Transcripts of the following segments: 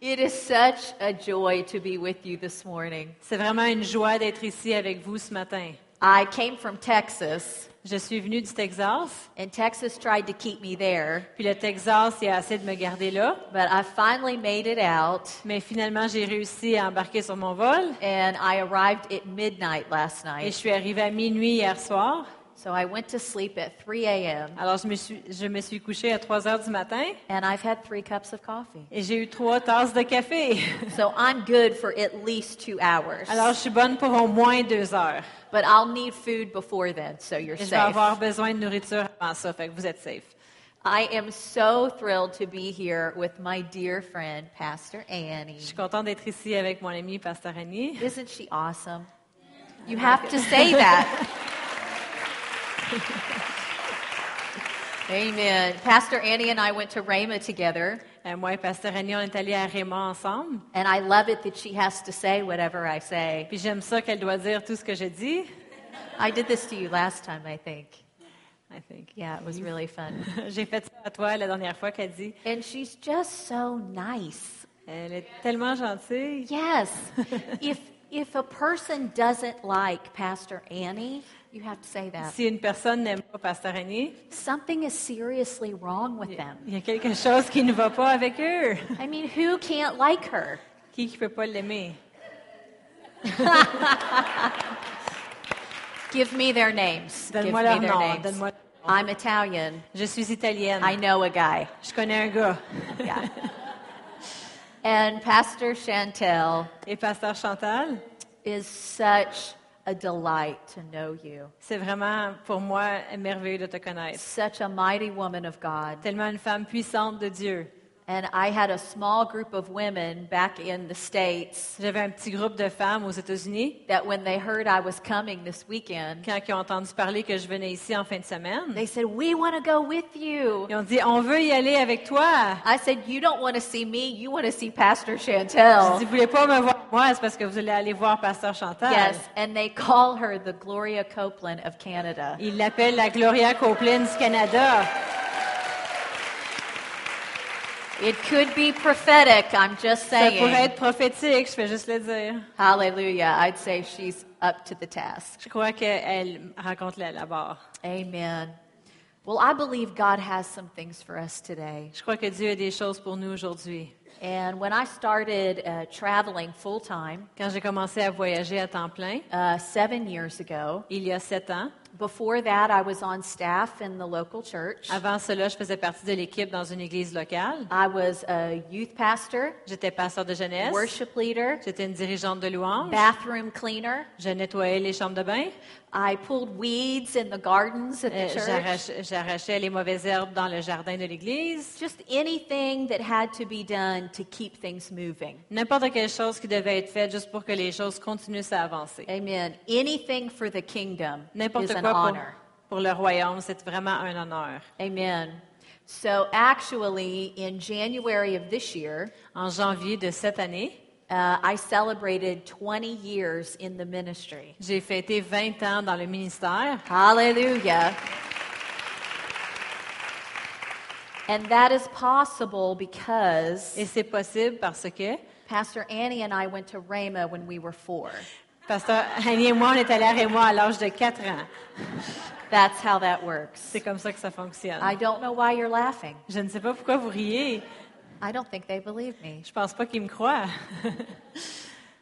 It is such a joy to be with you this morning. C'est vraiment une joie d'être ici avec vous ce matin. I came from Texas, Je suis venue du Texas, and Texas tried to keep me there, puis le Texas a essayé de me garder là, but I finally made it out, mais finalement j'ai réussi à embarquer sur mon vol and I arrived at midnight last et je night. suis arrivée à minuit hier soir. So I went to sleep at 3 a.m., Alors je me suis, je me suis couchée à 3 heures du matin and I've had three cups of coffee. et j'ai eu trois tasses de café. So I'm good for at least two hours. Alors je suis bonne pour au moins deux heures. But I'll need food before then, so you're Et je vais avoir besoin de nourriture avant ça, fait que vous êtes safe. I am so thrilled to be here with my dear friend, Pastor Annie. Je suis contente d'être ici avec mon ami Pasteur Annie. Isn't she awesome? You have to say that. Amen. Pastor Annie and I went to Rhema together, Euh, moi et Pasteur Annie, on est allés à Raymond ensemble. and I love it that she has to say whatever I say. Puis j'aime ça qu'elle doit dire tout ce que je dis. I did this to you last time, I think. I think. Yeah, it was really fun. J'ai fait ça à toi la dernière fois qu'elle dit. And she's just so nice. Elle est tellement gentille. Yes. if if a person doesn't like Pastor Annie, you have to say that. Si une personne n'aime pas Pasteur Annie, Something is seriously wrong with them. il y a quelque chose qui ne va pas avec eux. I mean, who can't like her? Qui ne peut pas l'aimer? Give me their names. Give me their nom. names. I'm Italian. Je suis italienne. I know a guy. Je connais un gars. Yeah. and Pastor Chantel Et Pasteur Chantal, is such a delight to know you. c'est vraiment pour moi merveilleux de te connaître. Such a mighty woman of God. Tellement une femme puissante de Dieu. And I had a small group of women back in the States J'avais un petit groupe de femmes aux États-Unis. that when they heard I was coming this weekend, Quand ils ont entendu parler que je venais ici en fin de semaine, they said, We want to go with you. ils ont dit On veut y aller avec toi. I said, You don't want to see me, you want to see Pastor Je Chantel. dis Vous voulez pas me voir moi, c'est parce que vous allez aller voir Pasteur Chantal. Yes, and they call her the Gloria Copeland of Canada. Il l'appelle la Gloria Copeland du Canada. It could be prophetic, I'm just Ça pourrait saying. être prophétique, je vais juste le dire. Hallelujah. I'd say she's up to the task. Je crois qu'elle rencontre la, la barre. Amen. Well, I believe God has some things for us today. Je crois que Dieu a des choses pour nous aujourd'hui. And when I started uh, traveling full time Quand j'ai commencé à voyager à temps plein, uh, seven years ago, il y a sept ans, before that, I was on staff in the local church. avant cela, je faisais partie de l'équipe dans une église locale. I was a youth pastor, J'étais pasteur de jeunesse. worship leader, J'étais une dirigeante de louange. bathroom cleaner. Je nettoyais les chambres de bain. I pulled weeds in the gardens at the church. j'arrach- J'arrachais les mauvaises herbes dans le jardin de l'église. Just anything that had to be done to keep things moving. N'importe quelle chose qui devait être faite juste pour que les choses continuent à avancer. Amen. Anything for the kingdom is N'importe an quoi pour, honor. pour le royaume, c'est vraiment un honneur. Amen. So actually, in January of this year, En janvier de cette année, uh, I celebrated 20 years in the ministry. j'ai fêté 20 ans dans le ministère. Hallelujah. And that is possible because Et c'est possible parce que Pastor Annie and I went to Rhema when we were four. Pasteur Annie et moi, on est allés à Raymond à l'âge de 4 ans. That's how that works. C'est comme ça que ça fonctionne. I don't know why you're laughing. Je ne sais pas pourquoi vous riez. I don't think they believe me. Je pense pas qu'ils me croient.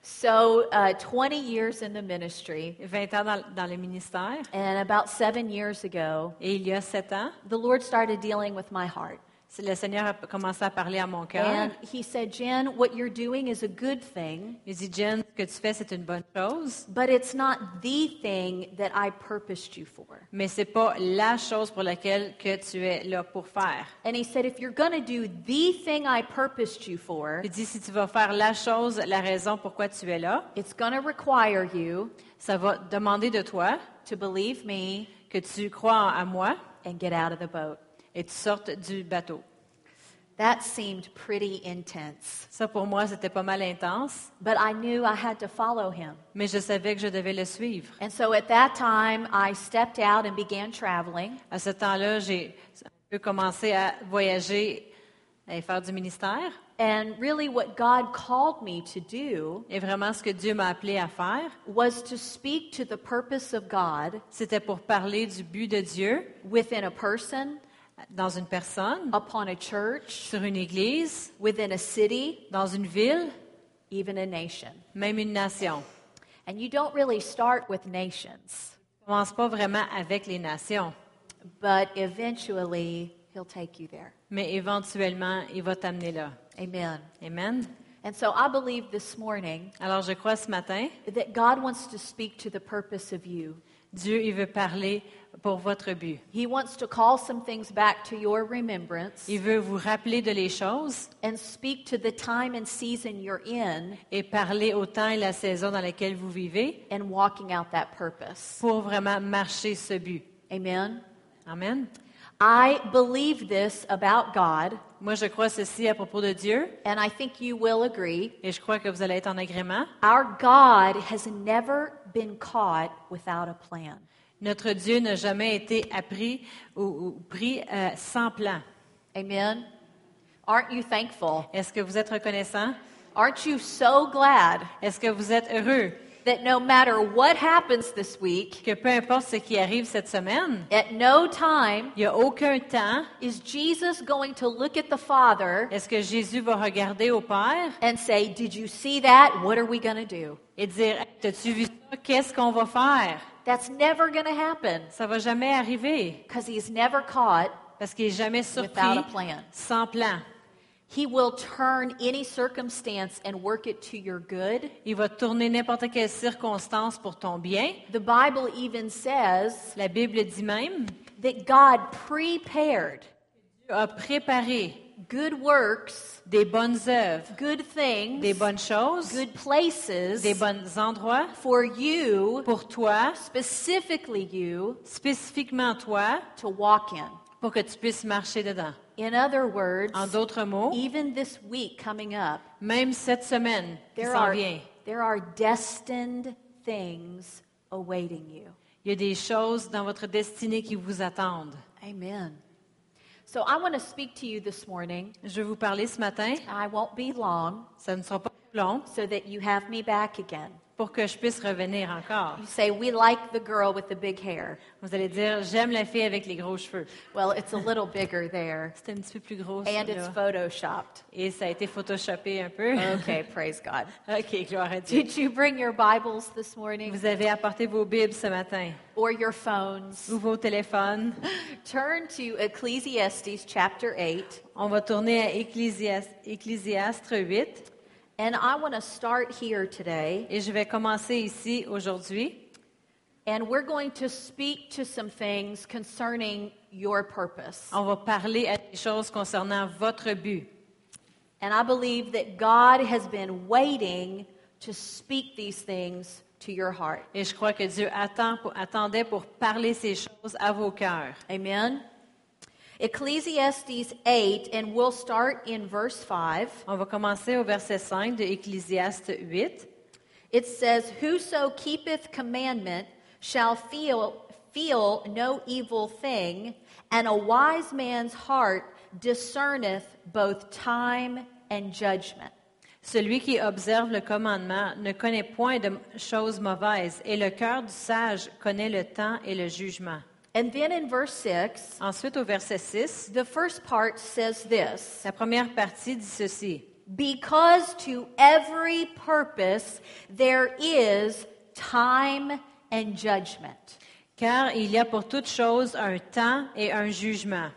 So, uh, 20 years in the ministry, 20 ans dans, dans le ministère. and about seven years ago, Et il y a 7 ans, the Lord started dealing with my heart. Le Seigneur a commencé à parler à mon cœur. And He said, Jen, what you're doing is a good thing, Il dit, Jen, ce que tu fais, c'est une bonne chose, but it's not the thing that I purposed you for. mais c'est pas la chose pour laquelle que tu es là pour faire. And He said, if you're going to do the thing I purposed you for, Il dit, si tu vas faire la chose, la raison pourquoi tu es là, it's going to require you ça va demander de toi to believe me que tu crois en- à moi and get out of the boat. Et tu sortes du bateau. That seemed pretty intense, Ça, pour moi, c'était pas mal intense, but I knew I had to follow Him. mais je savais que je devais le suivre. And so at that time, I stepped out and began traveling. À ce temps-là, j'ai commencé à voyager et faire du ministère. And really, what God called me to do Et vraiment, ce que Dieu m'a appelé à faire, was to speak to the purpose of God c'était pour parler du but de Dieu within a person, dans une personne, upon a church, sur une église, within a city, dans une ville, even a nation. même une nation. And you don't really start with nations, commence pas vraiment avec les nations, but eventually, He'll take you there. mais éventuellement, il va t'amener là. Amen. Amen. And so I believe this morning Alors, je crois ce matin, that God wants to speak to the purpose of you. Dieu, il veut parler pour votre but. He wants to call some things back to your remembrance Il veut vous rappeler de les choses and speak to the time and season you're in et parler au temps et la saison dans laquelle vous vivez and walking out that purpose. pour vraiment marcher ce but. Amen. Amen. I believe this about God, Moi, je crois ceci à propos de Dieu and I think you will agree. et je crois que vous allez être en agrément. Our God has never been caught without a plan. Notre Dieu n'a jamais été appris ou, ou pris euh, sans plan. Amen. Aren't you thankful? Est-ce que vous êtes reconnaissant? Aren't you so glad? Est-ce que vous êtes heureux? That no matter what happens this week, que peu importe ce qui arrive cette semaine, at no time il n'y a aucun temps, is Jesus going to look at the Father est-ce que Jésus va regarder au Père and say, Did you see that? What are we going to do? et dire, t'as-tu vu ça? Qu'est-ce qu'on va faire? That's never going to happen Ça va jamais arriver because he's never caught. parce qu'il n'est jamais Without surpris a plan. sans plan. He will turn any circumstance and work it to your good. Il va tourner n'importe quelle circonstance pour ton bien. The Bible even says La Bible dit même, that God prepared Dieu a préparé good works, des bonnes œuvres, good things, des bonnes choses, good places des bons endroits for you, pour toi, specifically you, spécifiquement toi, to walk in. pour que tu puisses marcher dedans. In other words, En d'autres mots, even this week coming up, même cette semaine qui there s'en are, vient, there are destined things awaiting you. il y a des choses dans votre destinée qui vous attendent. Amen. So I want to speak to you this morning. Je vais vous parler ce matin, I won't be long ça ne sera pas long, so that you have me back again. Pour que je puisse revenir encore. You say, We like the girl with the big hair. Vous allez dire, j'aime la fille avec les gros cheveux. Well, it's a little bigger there, C'est un petit peu plus gros. and it's photoshopped. Et ça a été photoshopé un peu. Okay, praise God. OK, gloire à Dieu. Did you bring your Bibles this morning? Vous avez apporté vos Bibles ce matin or your phones? ou vos téléphones. Turn to Ecclesiastes chapter 8, On va tourner à Ecclésias- Ecclésiastre 8 and I want to start here today, et je vais commencer ici aujourd'hui. and we're going to speak to some things concerning your purpose. On va parler à des choses concernant votre but. And I believe that God has been waiting to speak these things to your heart. Et je crois que Dieu attend pour- attendait pour parler ces choses à vos cœurs. Amen. Ecclesiastes 8, and we'll start in verse 5. On va commencer au verset 5 de Ecclésiaste 8. It says, Whoso keepeth commandment shall feel, feel no evil thing, and a wise man's heart discerneth both time and judgment. Celui qui observe le commandement ne connaît point de choses mauvaises, et le cœur du sage connaît le temps et le jugement. And then in verse 6, Ensuite, au verset 6, the first part says this la première partie dit ceci. Because to every purpose there is time and judgment. Car il y a pour toute chose un temps et un jugement.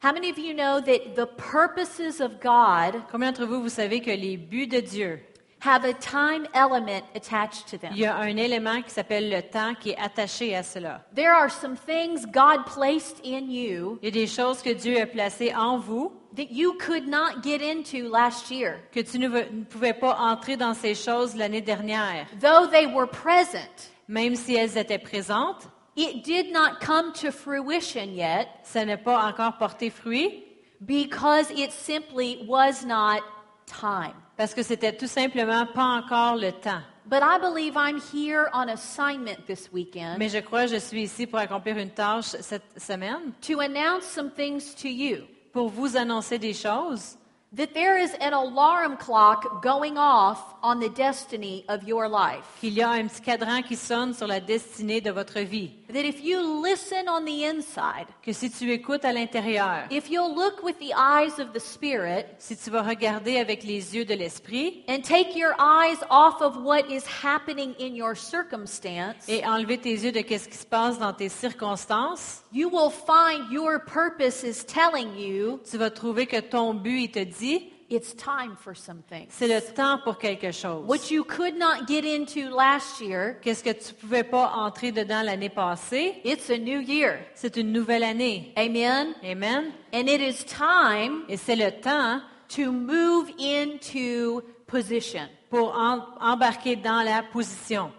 How many of you know that the purposes of God Combien d'entre vous, vous savez que les buts de Dieu, have a time element attached to il them? y a un élément qui s'appelle le temps qui est attaché à cela. There are some things God placed in you Il y a des choses que Dieu a placées en vous that you could not get into last year. que tu ne pouvais pas entrer dans ces choses l'année dernière. Though they were present, Même si elles étaient présentes, it did not come to fruition yet ça n'a pas encore porté fruit because it simply was not time. parce que c'était tout simplement pas encore le temps. But I believe I'm here on assignment this weekend Mais je crois que je suis ici pour accomplir une tâche cette semaine, to announce some things to you pour vous annoncer des choses that there is an alarm clock going off on the destiny of your life. qu'il y a un petit cadran qui sonne sur la destinée de votre vie. That if you listen on the inside, Que si tu écoutes à l'intérieur, if you'll look with the eyes of the Spirit si tu vas regarder avec les yeux de l'esprit and take your eyes off of what is happening in your circumstance, et enlever tes yeux de qu'est-ce qui se passe dans tes circonstances, you will find your purpose is telling you tu vas trouver que ton but, il te dit, it's time for something. c'est le temps pour quelque chose. What you could not get into last year, Qu'est-ce que tu pouvais pas entrer dedans l'année passée? it's a new year. C'est une nouvelle année. Amen? Amen. And it is time Et c'est le temps to move into position. pour em- embarquer dans la position.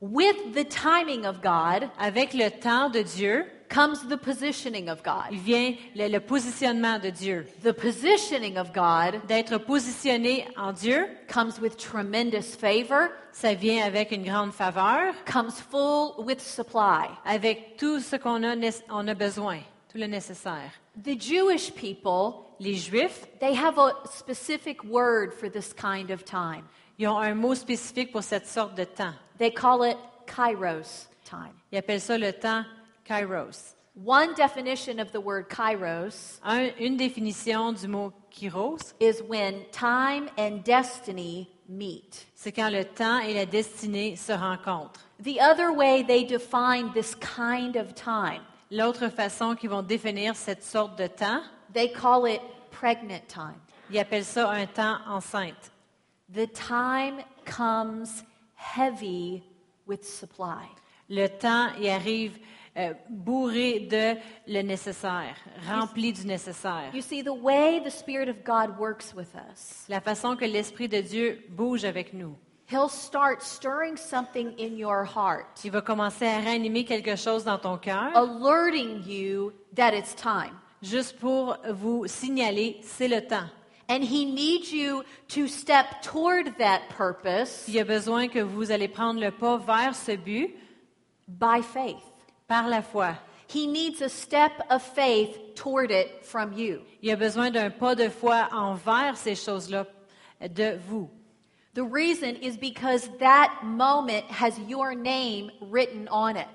With the timing of God Avec le temps de Dieu, comes the positioning of God. il vient le, le positionnement de Dieu. The positioning of God D'être positionné en Dieu, comes with tremendous favor, ça vient avec une grande faveur, comes full with supply. avec tout ce qu'on a, on a besoin, tout le nécessaire. The Jewish people, Les Juifs, they have a specific word for this kind of time. ils ont un mot spécifique pour cette sorte de temps. They call it kairos time. Ils appellent ça le temps kairos. One definition of the word kairos Un- une définition du mot kairos, is when time and destiny meet. c'est quand le temps et la destinée se rencontrent. The other way they define this kind of time, L'autre façon qu'ils vont définir cette sorte de temps, they call it pregnant time. ils appellent ça un temps enceinte. The time comes heavy with supply. Le temps y arrive euh, bourré de le nécessaire, rempli du nécessaire. You see, the way the Spirit of God works with us, La façon que l'Esprit de Dieu bouge avec nous. He'll start stirring something in your heart, Il va commencer à réanimer quelque chose dans ton cœur, alerting you that it's time. juste pour vous signaler, c'est le temps. And He needs you to step toward that purpose Il y a besoin que vous allez prendre le pas vers ce but by faith. Par la foi. He needs a step of faith toward it from you. Il a besoin d'un pas de foi envers ces choses-là de vous. The reason is because that moment has your name written on it.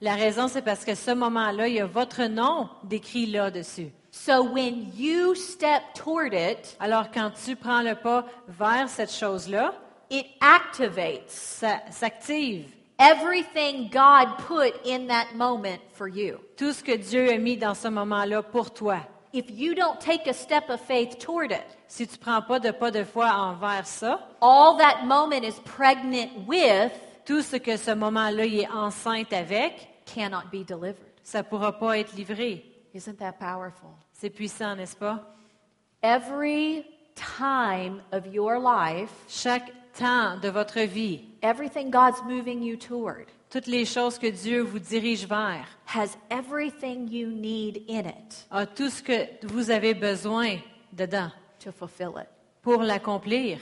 La raison, c'est parce que ce moment-là, il y a votre nom décrit là-dessus. So when you step toward it, Alors, quand tu prends le pas vers cette chose-là, it activates ça s'active. Everything God put in that moment for you. Tout ce que Dieu a mis dans ce moment-là pour toi. If you don't take a step of faith toward it, Si tu prends pas de pas de foi envers ça, all that moment is pregnant with tout ce que ce moment-là est enceinte avec, cannot be delivered. ça pourra pas être livré. Isn't that powerful? C'est puissant, n'est-ce pas? Every time of your life, Chaque temps de votre vie, everything God's moving you toward toutes les choses que Dieu vous dirige vers, has everything you need in it a tout ce que vous avez besoin dedans to fulfill it. pour l'accomplir.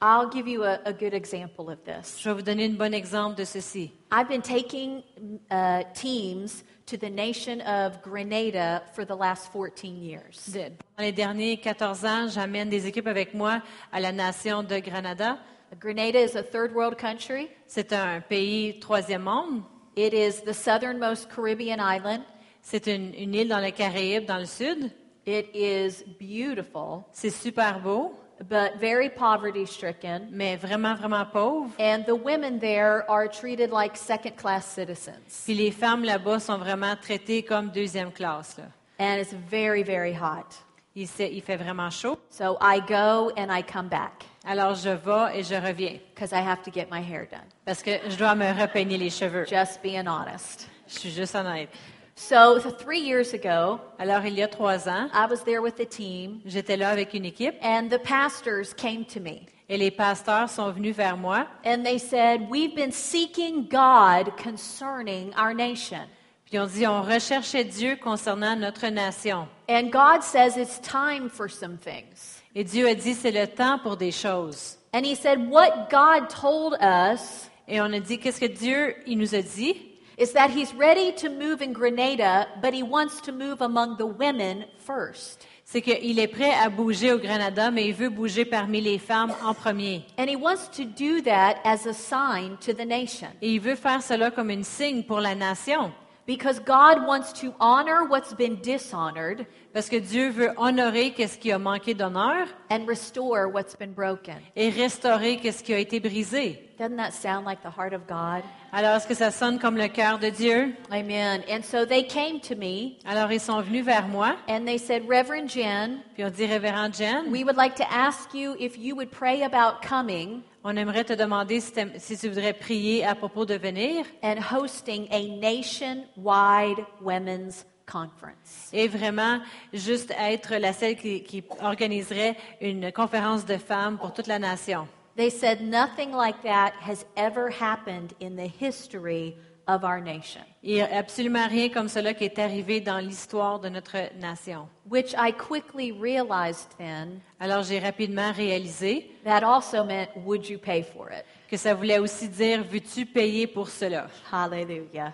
I'll give you a, a good example of this. Je vais vous donner un bon exemple de ceci. I've been taking uh, teams to the nation of Grenada for the last 14 years. Les derniers 14 ans, j'amène des équipes avec moi à la nation de Granada. Grenada is a third world country. C'est un pays troisième monde. It is the southernmost Caribbean island. C'est une, une île dans les Caraïbes, dans le sud. It is beautiful, C'est super beau, but very poverty stricken. mais vraiment, vraiment pauvre. And the women there are treated like second class citizens. Puis les femmes là-bas sont vraiment traitées comme deuxième classe. là. And it's very, very hot. Il, il fait vraiment chaud. So I go and I come back Alors je vais et je reviens because I have to get my hair done. parce que je dois me repeigner les cheveux. Just being honest. Je suis juste honnête. So th- three years ago, Alors il y a trois ans, I was there with the team, j'étais là avec une équipe and the pastors came to me. et les pasteurs sont venus vers moi. And they said, We've been seeking God concerning our nation. Puis on dit, on recherchait Dieu concernant notre nation. And God says it's time for some things. Et Dieu a dit, c'est le temps pour des choses. And He said, What God told us Et on a dit, qu'est-ce que Dieu, il nous a dit? is that he's ready to move in Grenada, but he wants to move among the women first. C'est qu'il est prêt à bouger au Granada, mais il veut bouger parmi les femmes en premier. And he wants to do that as a sign to the nation. Et il veut faire cela comme une signe pour la nation. Because God wants to honor what's been dishonored Parce que Dieu veut honorer qu'est-ce qui a manqué d'honneur and restore what's been broken. et restaurer qu'est-ce qui a été brisé. Doesn't that sound like the heart of God? Alors, est-ce que ça sonne comme le cœur de Dieu? Amen. And so they came to me Alors, ils sont venus vers moi, and they said, Reverend Jen, puis on dit, Révérend Jen, we would like to ask you if you would pray about coming on aimerait te demander si, si tu voudrais prier à propos de venir and hosting a nationwide women's conference. et vraiment juste être la celle qui, qui organiserait une conférence de femmes pour toute la nation. They said nothing like that has ever happened in the history of our nation, Il n'y a absolument rien comme cela qui est arrivé dans l'histoire de notre nation. which I quickly realized then Alors j'ai rapidement réalisé that also meant, would you pay for it? que ça voulait aussi dire, veux-tu payer pour cela? Hallelujah.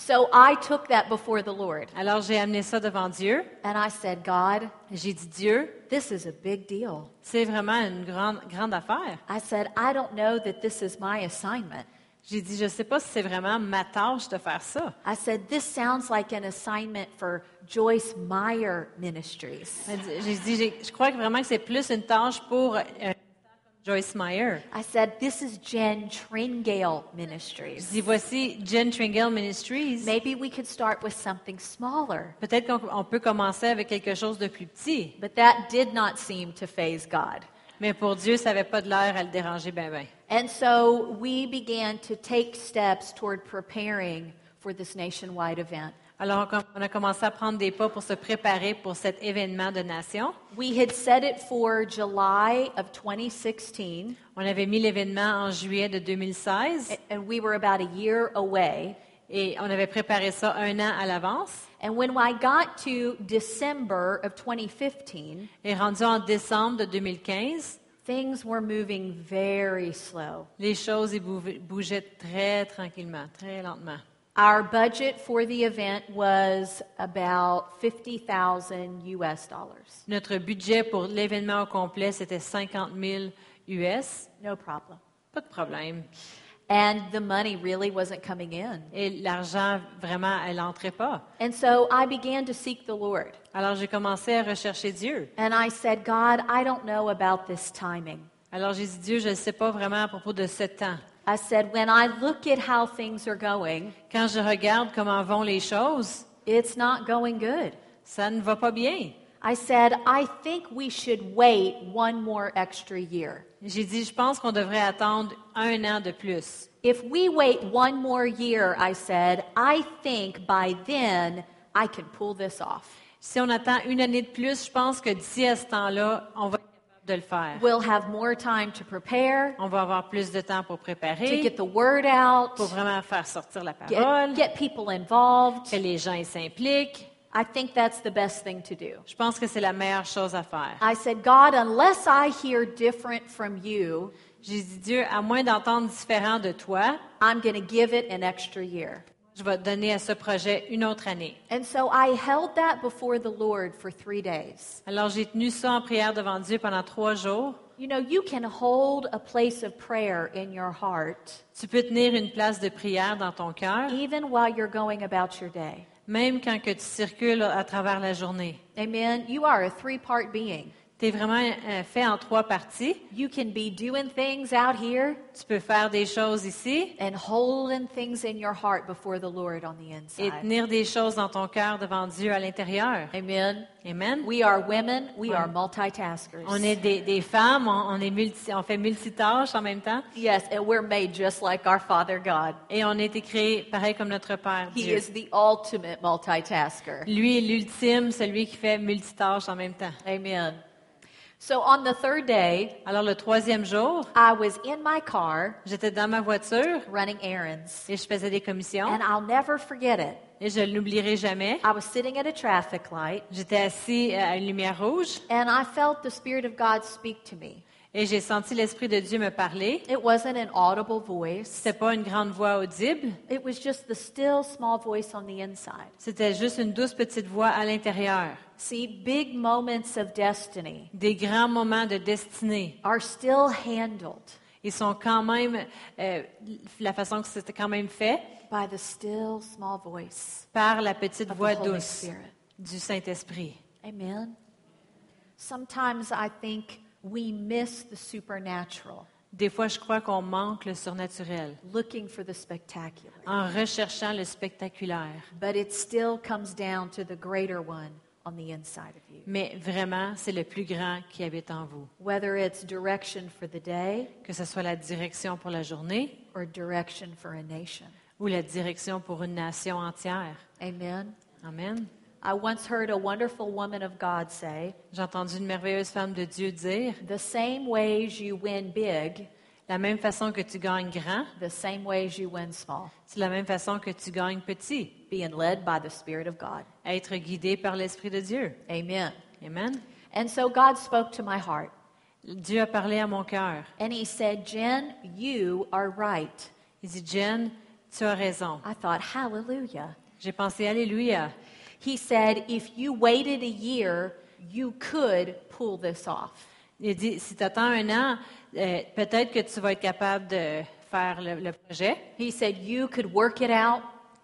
So I took that before the Lord Alors j'ai amené ça devant Dieu. and I said, God, J'ai dit, Dieu, this is a big deal. c'est vraiment une grande, grande affaire. I said, I don't know that this is my assignment. J'ai dit, je ne sais pas si c'est vraiment ma tâche de faire ça. I said, this sounds like an assignment for Joyce Meyer Ministries. J'ai dit, je crois vraiment que c'est plus une tâche pour euh, Joyce Meyer. I said, this is Jen Tringale Ministries. dis, voici Jen Tringle Ministries. Maybe we could start with something smaller. Peut-être qu'on peut commencer avec quelque chose de plus petit. But that did not seem to phase God. Mais pour Dieu, ça n'avait pas de l'air à le déranger ben ben. And so we began to take steps toward preparing for this nationwide event. Alors, on a commencé à prendre des pas pour se préparer pour cet événement de nation. We had set it for July of 2016, On avait mis l'événement en juillet de 2016 a- and we were about a year away. et on avait préparé ça un an à l'avance. And when I got to December of 2015, Et rendu en décembre de 2015, things were moving very slow. les choses bougeaient très tranquillement, très lentement. Our budget for the event was about 50,000 US dollars. Notre budget pour l'événement au complet, c'était 50 000 US. No problem. Pas de problème. And the money really wasn't coming in. Et l'argent, vraiment, elle n'entrait pas. And so I began to seek the Lord. Alors, j'ai commencé à rechercher Dieu. And I said, God, I don't know about this timing. Alors, j'ai dit, Dieu, je ne sais pas vraiment à propos de ce temps. I said, when I look at how things are going, Quand je regarde comment vont les choses, it's not going good. ça ne va pas bien. I said, I think we should wait one more extra year. J'ai dit, je pense qu'on devrait attendre un an de plus. If we wait one more year, I said, I think by then I can pull this off. Si on attend une année de plus, je pense que d'ici à ce temps-là, on va de le faire. We'll have more time to prepare, On va avoir plus de temps pour to préparer, get the word out, pour vraiment faire sortir la parole, get, get people involved. que les gens ils s'impliquent. I think that's the best thing to do. Je pense que c'est la meilleure chose à faire. I said, God, unless I hear different from you, J'ai dit, Dieu, à moins d'entendre différent de toi, I'm going to give it an extra year. Je vais donner à ce projet une autre année. And so I held that before the Lord for three days. Alors j'ai tenu ça en prière devant Dieu pendant trois jours. You know, you can hold a place of prayer in your heart Tu peux tenir une place de prière dans ton cœur, even while you're going about your day. même quand que tu circules à travers la journée. Amen. You are a three part being. Tu es vraiment euh, fait en trois parties. You can be doing things out here Tu peux faire des choses ici and holding things in your heart before the Lord on the et inside. tenir des choses dans ton cœur devant Dieu à l'intérieur. Amen. Amen. We are women, we are multitaskers. On est des, des femmes, on, on est multi, on fait multitâches en même temps Yes, and we're made just like our Father God. et on a été créés pareil comme notre Père He Dieu. is the ultimate multitasker. Lui est l'ultime, celui qui fait multitâches en même temps. Amen. So on the third day, Alors le troisième jour, I was in my car j'étais dans ma voiture running errands. et je faisais des commissions And I'll never forget it. et je ne l'oublierai jamais. I was sitting at a traffic light J'étais assis à une lumière rouge and I felt the Spirit of God speak to me. Et j'ai senti l'Esprit de Dieu me parler. It wasn't an audible voice, C'était pas une grande voix audible, it was just the still small voice on the inside. c'était juste une douce petite voix à l'intérieur. See, big moments of destiny Des grands moments de destinée. are still handled Ils sont quand même, euh, la façon que c'était quand même fait, by the still small voice par la petite voix douce Spirit. du Saint-Esprit. Amen. Sometimes I think we miss the supernatural Des fois, je crois qu'on manque le surnaturel looking for the spectacular. en recherchant le spectaculaire. But it still comes down to the greater one on the inside of you. Mais vraiment, c'est le plus grand qui habite en vous. Whether it's direction for the day Que ce soit la direction pour la journée or direction for a nation. ou la direction pour une nation entière. Amen. Amen. I once heard a wonderful woman of God say, J'ai entendu une merveilleuse femme de Dieu dire, The same ways you win big, la même façon que tu gagnes grand, the same ways you win small. c'est la même façon que tu gagnes petit. Being led by the Spirit of God. Être guidé par l'Esprit de Dieu. Amen. Amen. And so God spoke to my heart. Dieu a parlé à mon cœur. And He said, Jen, you are right. Il dit, Jen, tu as raison. I thought, Hallelujah. J'ai pensé, Alléluia. He said, If you waited a year, you could pull this off. Il dit, si tu attends un an, euh, peut-être que tu vas être capable de faire le, le projet. He said, You could work it out,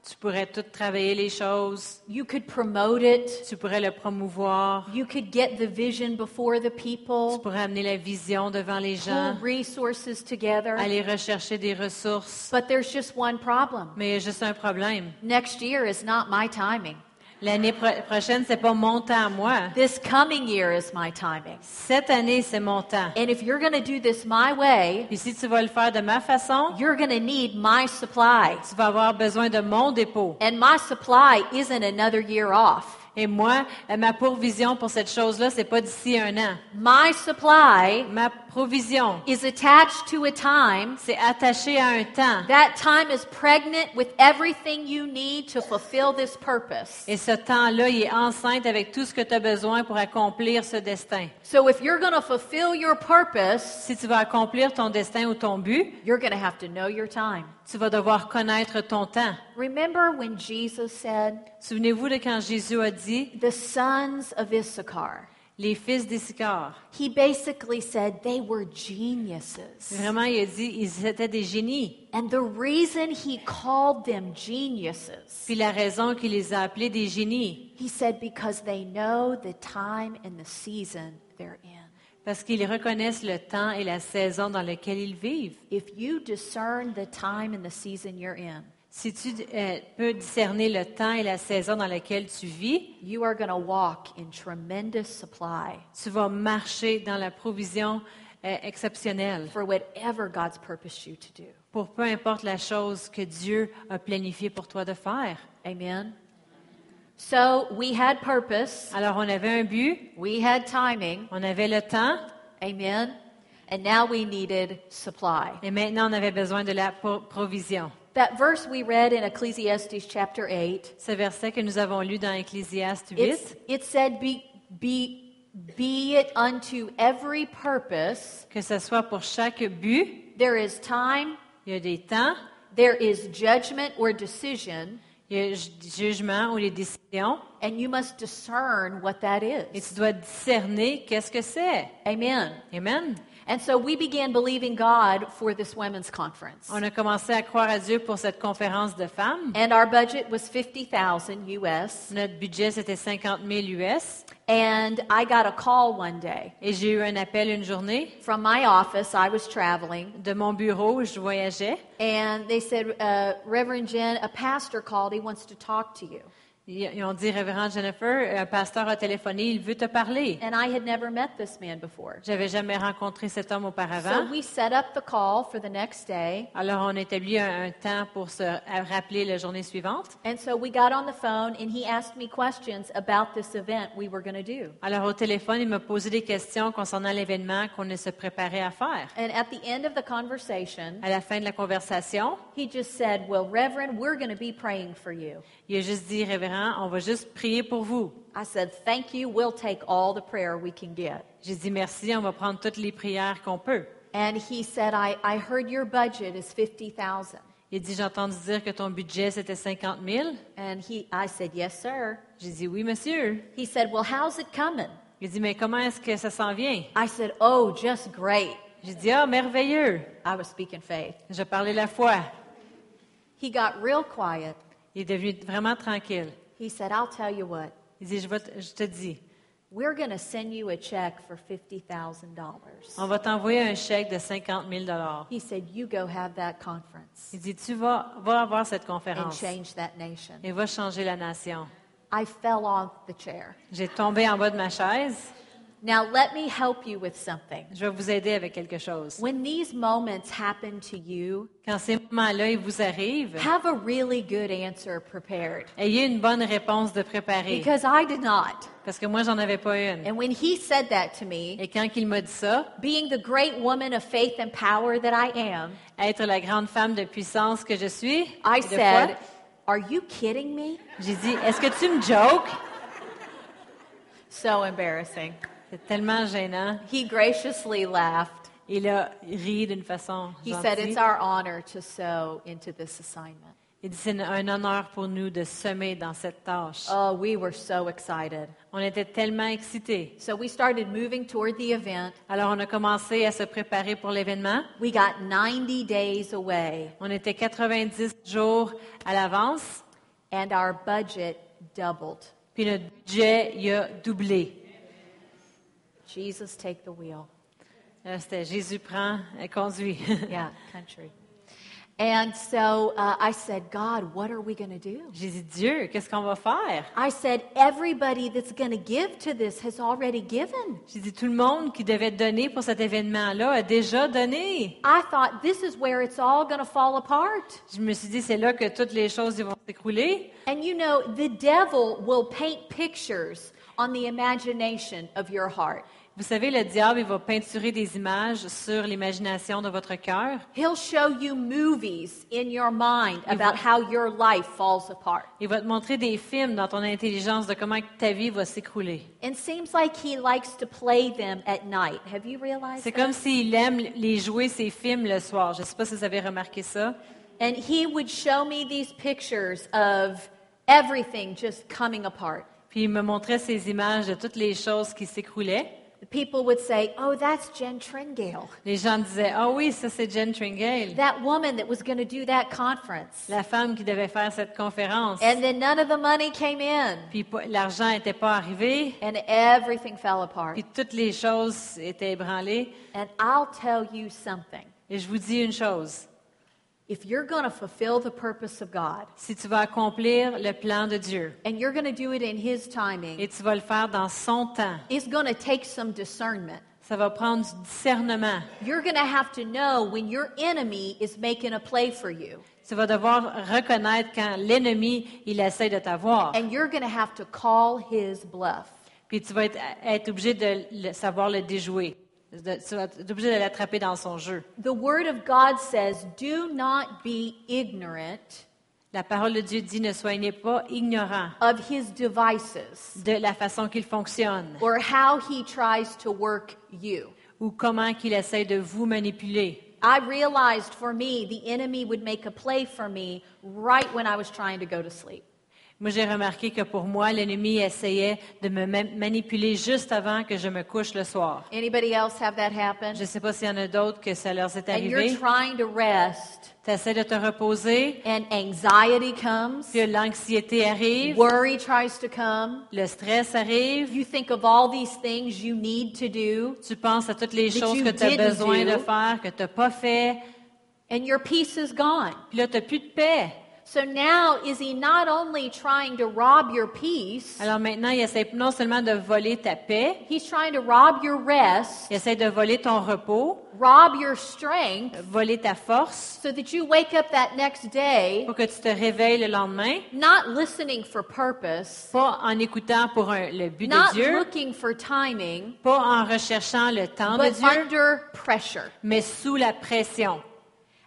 Tu pourrais tout travailler les choses. you could promote it, Tu pourrais le promouvoir. you could get the vision before the Tu people, pourrais amener la vision devant les pull gens. resources together. Aller rechercher des ressources. But there's just one problem. Mais il y a juste un problème. Next year is not my timing. L'année pro- prochaine, c'est pas mon temps à moi. This coming year is my timing. Cette année, c'est mon temps. And if you're going to do this my way, Puis si tu vas le faire de ma façon, you're going to need my supply. tu vas avoir besoin de mon dépôt. And my supply isn't another year off. Et moi, ma provision pour cette chose-là, c'est pas d'ici un an. My supply Ma provision, is attached to a time. c'est attaché à un temps. That time is pregnant with everything you need to fulfill this purpose. Et ce temps-là, il est enceinte avec tout ce que tu as besoin pour accomplir ce destin. So if you're going to fulfill your purpose, Si tu vas accomplir ton destin ou ton but, you're going to have to know your time. tu vas devoir connaître ton temps. Remember when Jesus said, Souvenez-vous de quand Jésus a dit, the sons of Issachar? Les fils d'Issachar. He basically said they were geniuses. Vraiment, il a dit, ils étaient des génies. And the reason he called them geniuses, Puis la raison qu'il les a appelés des génies, he said because they know the time and the season they're in. parce qu'ils reconnaissent le temps et la saison dans lequel ils vivent. If you discern the time and the season you're in, Si tu euh, peux discerner le temps et la saison dans laquelle tu vis, you are going to walk in tremendous supply tu vas marcher dans la provision euh, exceptionnelle for whatever God's purposed you to do. pour peu importe la chose que Dieu a planifié pour toi de faire. Amen. So we had purpose, Alors, on avait un but, we had timing. on avait le temps, Amen. And now we needed supply. et maintenant on avait besoin de la pro- provision. That verse we read in Ecclesiastes chapter 8, Ce verset que nous avons lu dans Ecclésiaste 8, it's, it said, be, be, be it unto every purpose, que ce soit pour chaque but, there is time, il y a des temps, there is judgment or decision, il y a ju- jugement ou les décisions, and you must discern what that et is. tu dois discerner qu'est-ce que c'est. Amen. Amen. And so we began believing God for this women's conference. On a commencé à croire à Dieu pour cette conférence de femmes. And our budget was 50,000 US. Notre budget, c'était 50 000 US. And I got a call one day Et j'ai eu un appel une journée from my office. I was traveling. de mon bureau où je voyageais. And they said, uh, Reverend Jen, a pastor called. He wants to talk to you. Ils ont dit, Révérend Jennifer, un pasteur a téléphoné, il veut te parler. And I had never met this man before. J'avais jamais rencontré cet homme So auparavant. we set up the call for the next day. Alors, on établit un, un temps pour se rappeler la journée suivante. And so we got on the phone and he asked me questions about this event we were going to do. Alors, au téléphone, il m'a posé des questions concernant l'événement qu'on se préparait à faire. And at the end of the conversation, À la fin de la conversation, he just said, Well, Reverend, we're going to be praying for you. il a juste dit, Révérend différent, on va juste prier pour vous. I said, Thank you. We'll take all the prayer we can get. J'ai dit merci, on va prendre toutes les prières qu'on peut. And he said, I, I heard your budget is 50,000. Il dit, j'ai entendu dire que ton budget c'était 50 000. And he, I said, Yes, sir. J'ai dit oui, monsieur. He said, Well, how's it coming? Il dit, mais comment est-ce que ça s'en vient? I said, Oh, just great. J'ai dit, ah, merveilleux. I was speaking faith. Je parlais la foi. He got real quiet. Il est devenu vraiment tranquille. He said, I'll tell you what, Il dit, je, vais te- je te dis, we're going to send you a check for $50,000. on va t'envoyer un chèque de 50 000 He said, You go have that conference Il dit, tu vas, vas avoir cette and conférence change that nation. et va changer la nation. I fell off the chair. J'ai tombé en bas de ma chaise. Now, let me help you with something. Je vais vous aider avec quelque chose. When these moments happen to you, Quand ces moments-là, ils vous arrivent, have a really good answer prepared. ayez une bonne réponse de préparer. Because I did not. Parce que moi, j'en avais pas une. And when he said that to me, Et quand il m'a dit ça, being the great woman of faith and power that I am, être la grande femme de puissance que je suis, I de said, foi, Are you kidding me? j'ai dit, est-ce que tu me jokes? So embarrassing. C'est tellement gênant. He graciously laughed. Il a ri d'une façon He said. It's our honor to sow into this assignment. Il dit, c'est un honneur pour nous de semer dans cette tâche. Oh, we were so excited. On était tellement excités. So we started moving toward the event. Alors, on a commencé à se préparer pour l'événement. We got 90 days away, On était 90 jours à l'avance, and our budget doubled. puis notre budget, il a doublé. Jesus, take the wheel. C'était Jésus prend et conduit. Yeah, country. And so uh, I said, God, what are we going to do? J'ai dit, Dieu, qu'est-ce qu'on va faire? I said, everybody that's going to give to this has already given. J'ai dit, tout le monde qui devait donner pour cet événement-là a déjà donné. I thought this is where it's all going to fall apart. Je me suis dit, c'est là que toutes les choses vont s'écrouler. And you know, the devil will paint pictures on the imagination of your heart. Vous savez, le diable, il va peinturer des images sur l'imagination de votre cœur. He'll show you movies in your mind about how your life falls apart. Il va te montrer des films dans ton intelligence de comment ta vie va s'écrouler. Seems like he likes to play them at night. Have you realized C'est comme s'il aime les jouer, ces films, le soir. Je ne sais pas si vous avez remarqué ça. And he would show me these pictures of everything just coming apart. Puis il me montrait ces images de toutes les choses qui s'écroulaient. The people would say, Oh, that's Jen Tringale, Les gens disaient, ah oui, ça c'est Jen Tringale, that woman that was going to do that conference. la femme qui devait faire cette conférence. And then none of the money came in, Puis l'argent n'était pas arrivé, and everything fell apart. puis toutes les choses étaient ébranlées. And I'll tell you something. Et je vous dis une chose, If you're going to fulfill the purpose of God, si tu vas accomplir le plan de Dieu and you're going to do it in His timing, et tu vas le faire dans son temps, it's going to take some discernment. ça va prendre du discernement. You're going to have to know when your enemy is making a play for you. Tu vas devoir reconnaître quand l'ennemi, il essaie de t'avoir. And you're going to have to call his bluff. Puis tu vas être, être obligé de le- savoir le déjouer. Obligé de l'attraper dans son jeu. The Word of God says, Do not be ignorant La parole de Dieu dit ne soyez pas ignorants of his devices de la façon qu'il fonctionne or how he tries to work you. ou comment qu'il essaie de vous manipuler. I realized for me, the enemy would make a play for me right when I was trying to go to sleep. Moi, j'ai remarqué que pour moi, l'ennemi essayait de me ma- manipuler juste avant que je me couche le soir. Anybody else have that happen? Je ne sais pas s'il y en a d'autres que ça leur est And you're arrivé. trying to rest, Tu essaies de te reposer, and anxiety comes, puis l'anxiété arrive, worry tries to come. le stress arrive, You think of all these things you need to do, tu penses à toutes les choses que tu as besoin do. de faire, que tu n'as pas fait, and your peace is gone. puis là, tu n'as plus de paix. So now, is he not only trying to rob your peace, Alors maintenant, il essaie non seulement de voler ta paix, he's trying to rob your rest, il essaie de voler ton repos, rob your strength, voler ta force, so that you wake up that next day pour que tu te réveilles le lendemain, not listening for purpose, pas en écoutant pour un- le but de not Dieu, looking for timing, pas en recherchant le temps de Dieu, under pressure. mais sous la pression.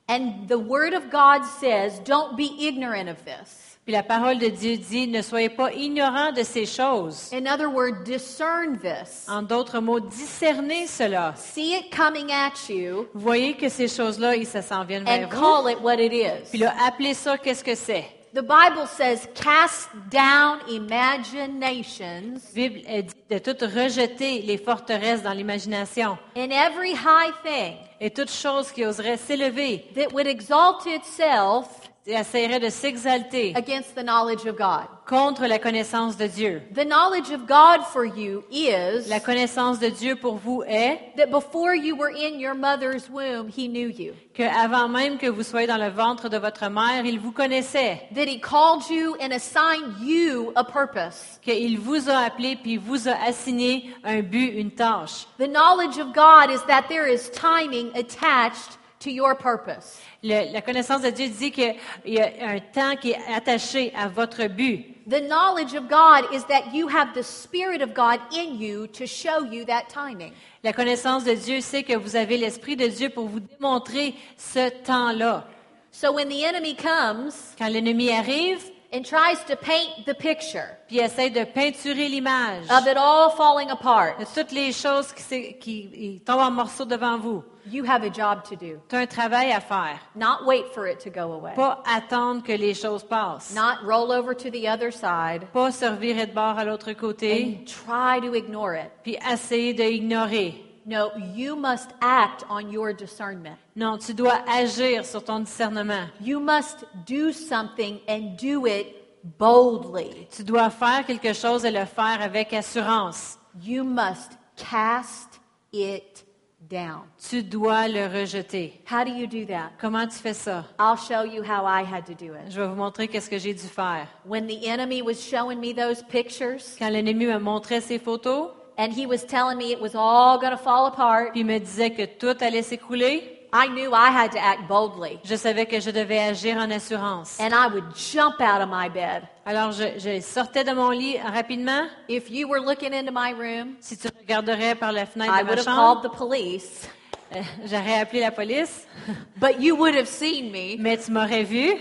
And the Word of God says, don't be ignorant of this. Puis la parole de Dieu dit, ne soyez pas ignorants de ces choses. In other words, discern this. En d'autres mots, discernez cela. See it coming at you voyez que ces choses-là, ils se s'en viennent vers and vous. call it what it is. Puis là, appelez ça qu'est-ce que c'est? The Bible says, cast down imaginations Bible dit de tout rejeter les forteresses dans l'imagination. and every high thing et toute chose qui oserait s'élever that would exalt itself essaierait de s'exalter against the knowledge of God. contre la connaissance de Dieu. The knowledge of God for you is La connaissance de Dieu pour vous est that before you were in your mother's womb, He knew you. que avant même que vous soyez dans le ventre de votre mère, il vous connaissait, That He called you and assigned you a purpose. qu'il vous a appelé puis vous a assigné un but, une tâche. The knowledge of God is that there is timing attached to your purpose. Le- la connaissance de Dieu dit qu'il y a un temps qui est attaché à votre but. The knowledge of God is that you have the Spirit of God in you to show you that timing. La connaissance de Dieu sait que vous avez l'Esprit de Dieu pour vous démontrer ce temps-là. So when the enemy comes Quand l'ennemi arrive, and tries to paint the picture puis essaie de peinturer l'image of it all falling apart, de toutes les choses qui tombent en morceaux devant vous, you have a job to do. tu as un travail à faire. Not wait for it to go away. Pas attendre que les choses passent. Not roll over to the other side Pas se revirer de bord à l'autre côté, and try to ignore it. puis essayer de ignorer. No, you must act on your discernment. Non, tu dois agir sur ton discernement. You must do something and do it boldly. Tu dois faire quelque chose et le faire avec assurance. You must cast it down. Tu dois le rejeter. How do you do that? Comment tu fais ça? I'll show you how I had to do it. Je vais vous montrer qu'est-ce que j'ai dû faire. When the enemy was showing me those pictures Quand l'ennemi me montrait ces photos, and he was telling me it was all going to fall apart, puis il me disait que tout allait s'écrouler, I knew I had to act boldly. je savais que je devais agir en assurance. And I would jump out of my bed. Alors, je, je sortais de mon lit rapidement. If you were looking into my room, Si tu regarderais par la fenêtre I de ma would have chambre, called the police, euh, j'aurais appelé la police, but you would have seen me mais tu m'aurais vu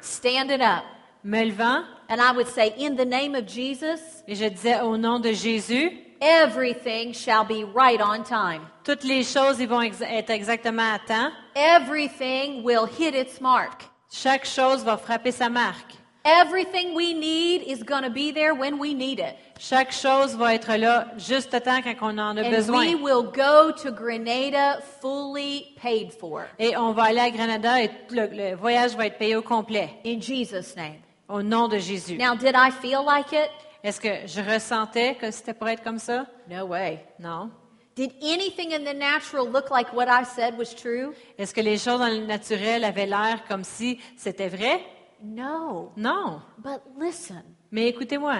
standing up. me levant And I would say, In the name of Jesus, et je disais au nom de Jésus, everything shall be right on time. Toutes les choses ils vont ex- être exactement à temps. Everything will hit its mark. Chaque chose va frapper sa marque. Everything we need is going to be there when we need it. Chaque chose va être là juste à temps quand on en a And besoin. we will go to Grenada fully paid for. Et on va aller à Granada et le, le voyage va être payé au complet, In Jesus' name. au nom de Jésus. Now, did I feel like it? Est-ce que je ressentais que c'était pour être comme ça? No way. Non. Did anything in the natural look like what I said was true? Est-ce que les choses dans le naturel avaient l'air comme si c'était vrai? No. Non. But listen, Mais écoutez-moi,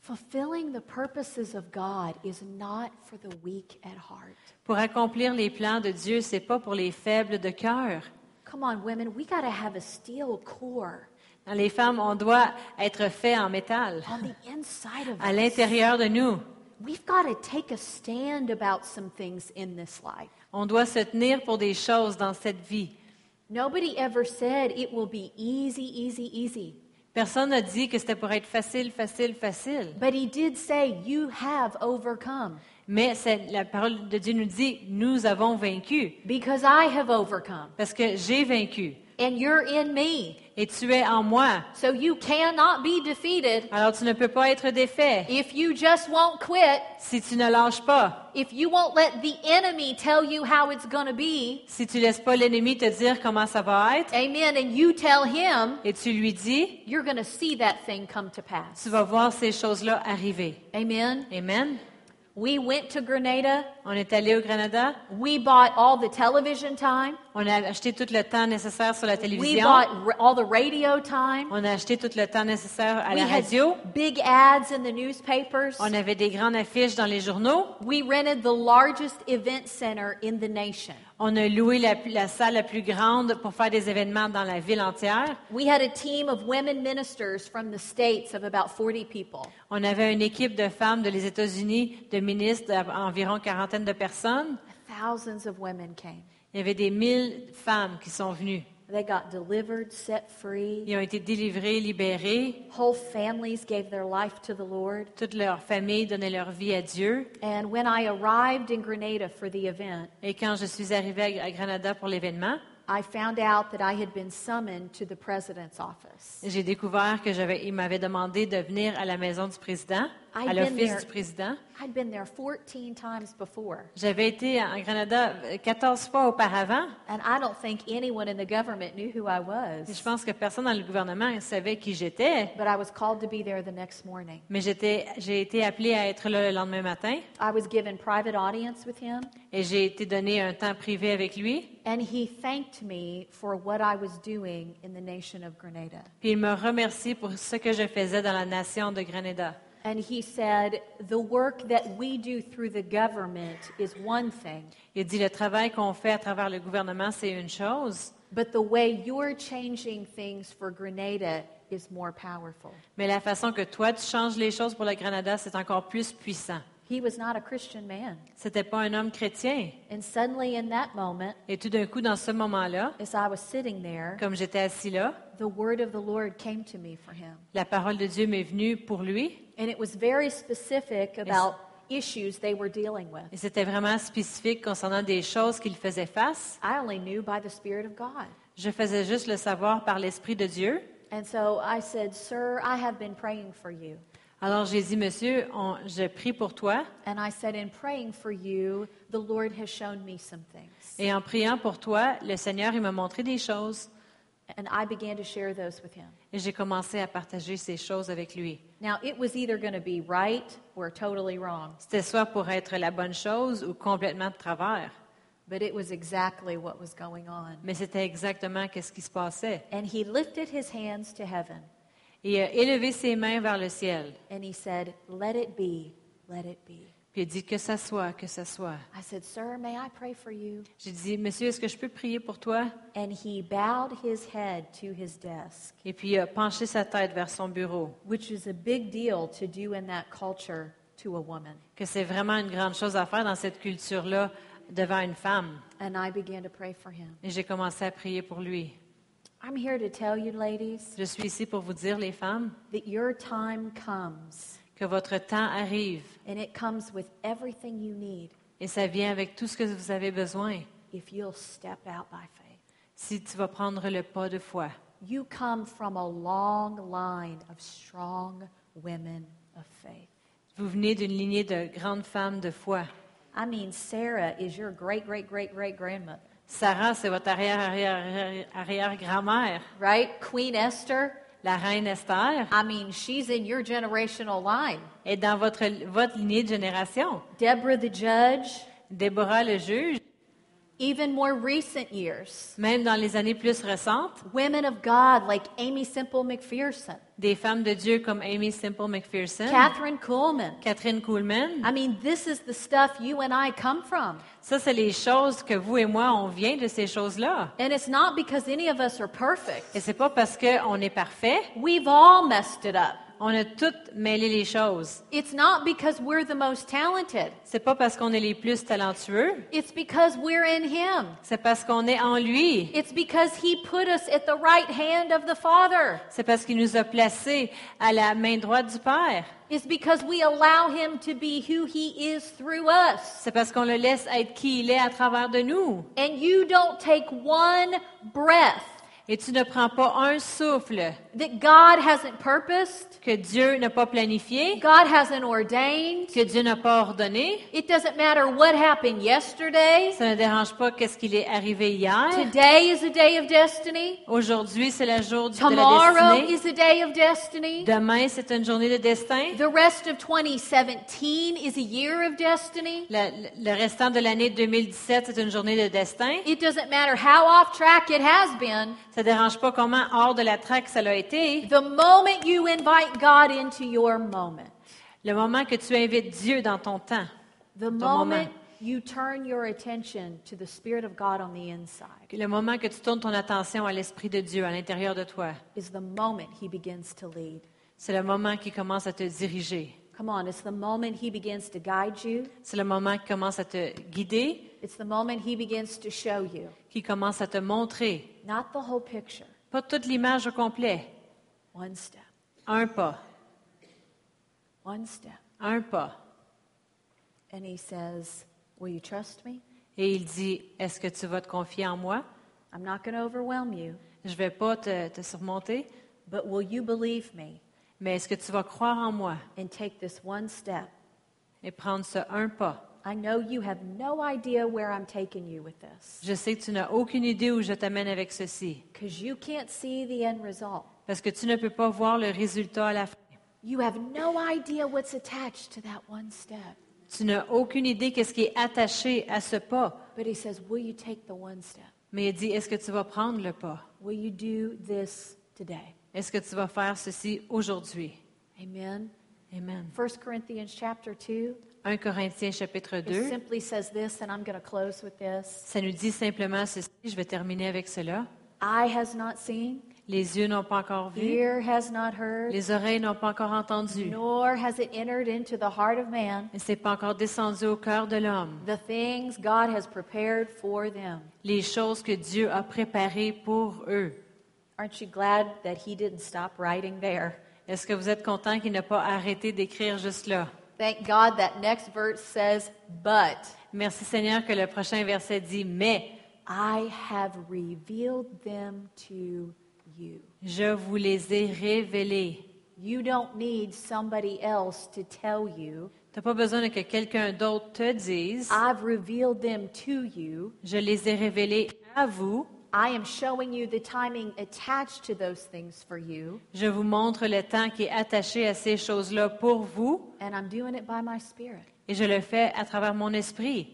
fulfilling the purposes of God is not for the weak at heart. pour accomplir les plans de Dieu, c'est pas pour les faibles de cœur. Come on, women, we got to have a steel core Dans les femmes, on doit être fait en métal, on the inside of à us. l'intérieur de nous. We've got to take a stand about some things in this life. On doit se tenir pour des choses dans cette vie. Nobody ever said it will be easy, easy, easy. Personne n'a dit que c'était pour être facile, facile, facile. But he did say, You have overcome Mais la parole de Dieu nous dit, nous avons vaincu, because I have overcome, parce que j'ai vaincu, and you're in me. et tu es en moi. So you cannot be defeated Alors tu ne peux pas être défait if you just won't quit, si tu ne lâches pas, if you won't let the enemy tell you how it's going to be. si tu laisses pas l'ennemi te dire comment ça va être, Amen. And you tell him, et tu lui dis, you're going to see that thing come to pass. tu vas voir ces choses-là arriver. Amen. Amen. We went to Grenada. On est allé au Canada, We bought all the television time. on a acheté tout le temps nécessaire sur la We télévision, bought r- all the radio time. on a acheté tout le temps nécessaire à We la had radio, big ads in the newspapers. on avait des grandes affiches dans les journaux, We rented the largest event center in the nation. On a loué la, la salle la plus grande pour faire des événements dans la ville entière. We had a team of women ministers from the states of about 40 people. On avait une équipe de femmes de les États-Unis, de ministres, d'environ quarantaine de personnes. Thousands of women came. Il y avait des mille femmes qui sont venues. They got delivered, set free. Ils ont été délivrés, libérés. Whole families gave their life to the Lord. Toute leur famille donnait leur vie à Dieu. And when I arrived in Grenada for the event, Et quand je suis arrivée à Granada pour l'événement, I found out that I had been summoned to the president's office. j'ai découvert que j'avais, il m'avait demandé de venir à la maison du président, à l'office du président. I'd been there 14 times before, J'avais été en Granada euh, 14 fois auparavant. and I don't think anyone in the government knew who I Et je was. pense que personne dans le gouvernement savait qui j'étais. But I was called to be there the next morning. Mais j'ai été appelée à être là le lendemain matin I was given private audience with him, et j'ai été donné un temps privé avec lui. and he thanked me for what I was doing in the nation of Grenada. Puis il me remercie pour ce que je faisais dans la nation de Grenada. And he said, The work that we do through the government is one thing, Il dit le travail qu'on fait à travers le gouvernement, c'est une chose, but the way you're changing things for Grenada is more powerful. mais la façon que toi tu changes les choses pour le Grenada, c'est encore plus puissant. He was not a Christian man. C'était pas un homme chrétien. And suddenly, in that moment, Et tout d'un coup, dans ce moment-là, as I was sitting there, comme j'étais assis là, the word of the Lord came to me for him. la parole de Dieu m'est venue pour lui. And it was very specific about issues they were dealing with. Et c'était vraiment spécifique concernant des choses qu'il faisait face. I only knew by the Spirit of God. Je faisais juste le savoir par l'Esprit de Dieu. And so I said, Sir, I have been praying for you. Alors j'ai dit, Monsieur, on- je prie pour toi. And I said, In praying for you, the Lord has shown me some things. Et en priant pour toi, le Seigneur, il m'a montré des choses. And I began to share those with him. Et j'ai commencé à partager ces choses avec lui. Now, it was either going to be right or totally wrong, C'était soit pour être la bonne chose ou complètement de travers. but it was exactly what was going on. Mais c'était exactement ce qui se passait. And he lifted his hands to heaven Et il a élevé ses mains vers le ciel. and he said, Let it be, let it be. Puis il a dit que ça soit, que ça soit. I said, Sir, may I pray for you? J'ai dit, Monsieur, est-ce que je peux prier pour toi? And he bowed his head to his desk, Et puis il a penché sa tête vers son bureau. which is a big deal to do in that culture to a woman. Que c'est vraiment une grande chose à faire dans cette culture-là devant une femme. And I began to pray for him. Et j'ai commencé à prier pour lui. I'm here to tell you, ladies, Je suis ici pour vous dire, les femmes, that your time comes, que votre temps arrive and it comes with everything you need et ça vient avec tout ce que vous avez besoin if you'll step out by faith. si tu vas prendre le pas de foi. You come from a long line of strong women of faith. Vous venez d'une lignée de grandes femmes de foi. I mean, Sarah is your great, great, great, great grandmother, Sarah, c'est votre arrière-arrière-arrière-grand-mère. right? Queen Esther, La reine Esther I mean, she's in your generational line. est dans votre, votre lignée de génération. Deborah the judge, Déborah le juge, even more recent years. même dans les années plus récentes, Women of God like Amy Simple McPherson, des femmes de Dieu comme Amy Simple McPherson, Catherine Kuhlman. Catherine Kuhlman. I mean, this is the stuff you and I come from. Ça, c'est les choses que vous et moi, on vient de ces choses-là. And it's not because any of us are Et perfect. c'est pas parce qu'on est parfait, We've all messed it up. On a toutes mêlé les choses. It's not because we're the most talented. C'est pas parce qu'on est les plus talentueux, It's because we're in Him. c'est parce qu'on est en lui. It's because He put us at the right hand of the Father. C'est parce qu'il nous a placés à la main droite du Père. It's because we allow Him to be who He is through us. C'est parce qu'on le laisse être qui il est à travers de nous. And you don't take one breath Et tu ne prends pas un souffle that God hasn't purposed, que Dieu n'a pas planifié, God hasn't ordained. que Dieu n'a pas ordonné. It doesn't matter what happened yesterday. Ça ne dérange pas qu'est-ce qu'il est arrivé hier. Today is a day of destiny. Aujourd'hui, c'est le jour du- de Tomorrow la destinée. is a day of destiny. Demain, c'est une journée de destin. The rest of 2017 is a year of destiny. Le, le restant de l'année 2017, c'est une journée de destin. It doesn't matter how off track it has been. Ça dérange pas comment hors de la traque ça l'a été? The moment you invite God into your moment, Le moment que tu invites Dieu dans ton temps, the Ton moment moment. you turn your attention to the Spirit of God on the inside, le moment que tu tournes ton attention à l'Esprit de Dieu à l'intérieur de toi, is the moment He begins to lead. c'est le moment qui commence à te diriger. Come on, it's the moment He begins to guide you. C'est le moment qui commence à te guider. It's the moment He begins to show you, qui commence à te montrer, not the whole picture, pas toute l'image au complet, one step, un pas, one step. un pas. And He says, Will you trust me? Et il dit, est-ce que tu vas te confier en moi? I'm not going to overwhelm you, Je ne vais pas te, te surmonter, but will you believe me? Mais est-ce que tu vas croire en moi? And take this one step? et prendre ce un pas? I know you have no idea where I'm taking you with this Je sais que tu n'as aucune idée où je t'amène avec ceci, because you can't see the end result. parce que tu ne peux pas voir le résultat à la fin. You have no idea what's attached to that one step. Tu n'as aucune idée qu'est-ce qui est attaché à ce pas. But he says, Will you take the one step? Mais il dit, est-ce que tu vas prendre le pas? Will you do this today? Est-ce que tu vas faire ceci aujourd'hui? Amen. Amen. 1 Corinthians chapter 2, 1 Corinthiens chapitre it 2, simply says this, and I'm going to close with this. ça nous dit simplement ceci, je vais terminer avec cela. Eye has not seen, Les yeux n'ont pas encore vu, ear has not heard, les oreilles n'ont pas encore entendu, nor has it entered into the heart of man et c'est pas encore descendu au cœur de l'homme. the things God has prepared for them. Les choses que Dieu a préparées pour eux. Aren't you glad that he didn't stop writing there? Est-ce que vous êtes content qu'il n'a pas arrêté d'écrire juste là? Thank God that next verse says, But Merci Seigneur que le prochain verset dit, mais I have revealed them to you. je vous les ai révélés. You don't need somebody else to tell you. Tu n'as pas besoin que quelqu'un d'autre te dise, I've revealed them to you. je les ai révélés à vous. I am showing you the timing attached to those things for you, Je vous montre le temps qui est attaché à ces choses-là pour vous and I'm doing it by my spirit. et je le fais à travers mon esprit.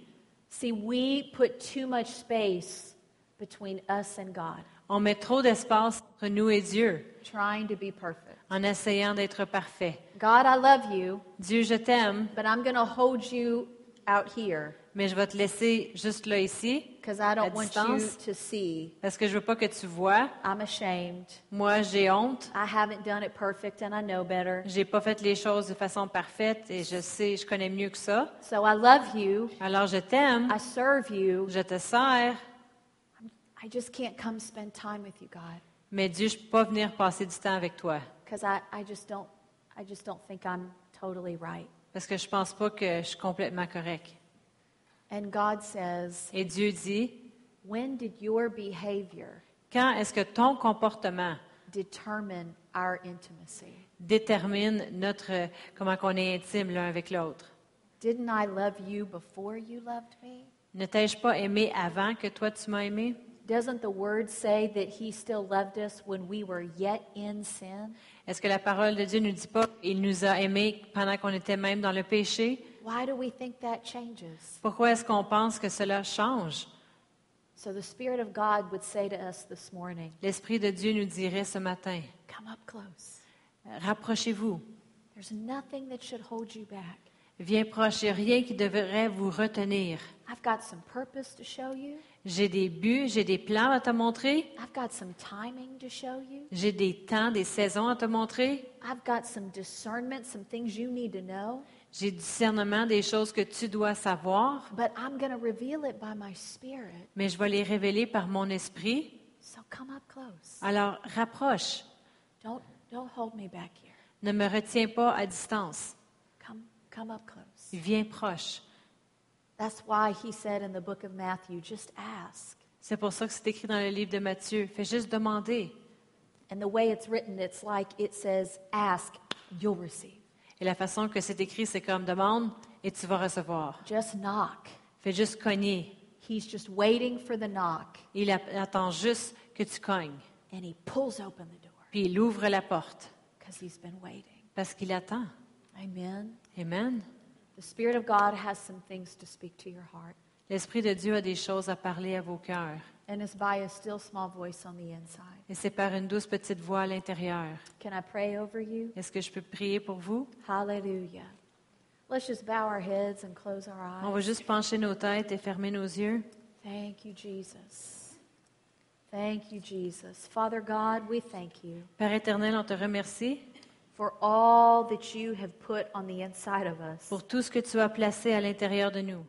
See, we put too much space between us and God, On met trop d'espace entre nous et Dieu trying to be perfect. en essayant d'être parfait. God, I love you, Dieu, je t'aime, but I'm going to hold you out here mais je vais te laisser juste là ici I don't À want you distance. to see. parce que je veux pas que tu vois? I'm ashamed. Moi, j'ai honte. I haven't done it perfect and I know better. J'ai pas fait les choses de façon parfaite et je sais, je connais mieux que ça. So I love you. Alors je t'aime, I serve you. je te sers, I just can't come spend time with you, God, mais Dieu, je peux pas venir passer du temps avec toi because I, I just don't I just don't think I'm totally right. parce que je pense pas que je suis complètement correct. And God says, Et Dieu dit, when did your behavior quand est-ce que ton comportement determine our intimacy? détermine notre comment qu'on est intime l'un avec l'autre? Didn't I love you before you loved me? Ne t'ai-je pas aimé avant que toi tu m'as aimé? Doesn't the word say that he still loved us when we were yet in sin? Est-ce que la parole de Dieu ne dit pas qu'il nous a aimés pendant qu'on était même dans le péché? Why do we think that changes? Pourquoi est-ce qu'on pense que cela change? So the Spirit of God would say to us this morning, L'Esprit de Dieu nous dirait ce matin, Come up close. rapprochez-vous, There's nothing that should hold you back. viens proche, il n'y a rien qui devrait vous retenir. I've got some purpose to show you. J'ai des buts, j'ai des plans à te montrer, I've got some timing to show you. j'ai des temps, des saisons à te montrer, I've got some discernment, some things you need to know. J'ai discernement des choses que tu dois savoir, But I'm going to reveal it by my Spirit. mais je vais les révéler par mon esprit. So come up close. Alors rapproche, Don't, don't hold me back here. ne me retiens pas à distance, Come, come up close. viens proche. That's why he said in the book of Matthew, just ask. C'est pour ça que c'est écrit dans le livre de Matthieu. Fais juste demander. And the way it's written, it's like it says, ask, you'll receive. Et la façon que c'est écrit, c'est comme demande et tu vas recevoir. Just knock. Fais juste cogner. He's just waiting for the knock, Il attend juste que tu cognes. and he pulls open the door Puis il ouvre la porte because he's been waiting. parce qu'il attend. Amen. Amen. The Spirit of God has some things to speak to your heart, L'Esprit de Dieu a des choses à parler à vos cœurs. and it's by a still small voice on the inside. Et c'est par une douce petite voix à l'intérieur. Can I pray over you? Est-ce que je peux prier pour vous? Hallelujah. Let's just bow our heads and close our On va eyes. juste pencher nos têtes et fermer nos yeux. Thank you, Jesus. Thank you, Jesus. Father God, we thank you Père éternel, on te remercie for all that you have put on the inside of us. pour tout ce que tu as placé à l'intérieur de nous.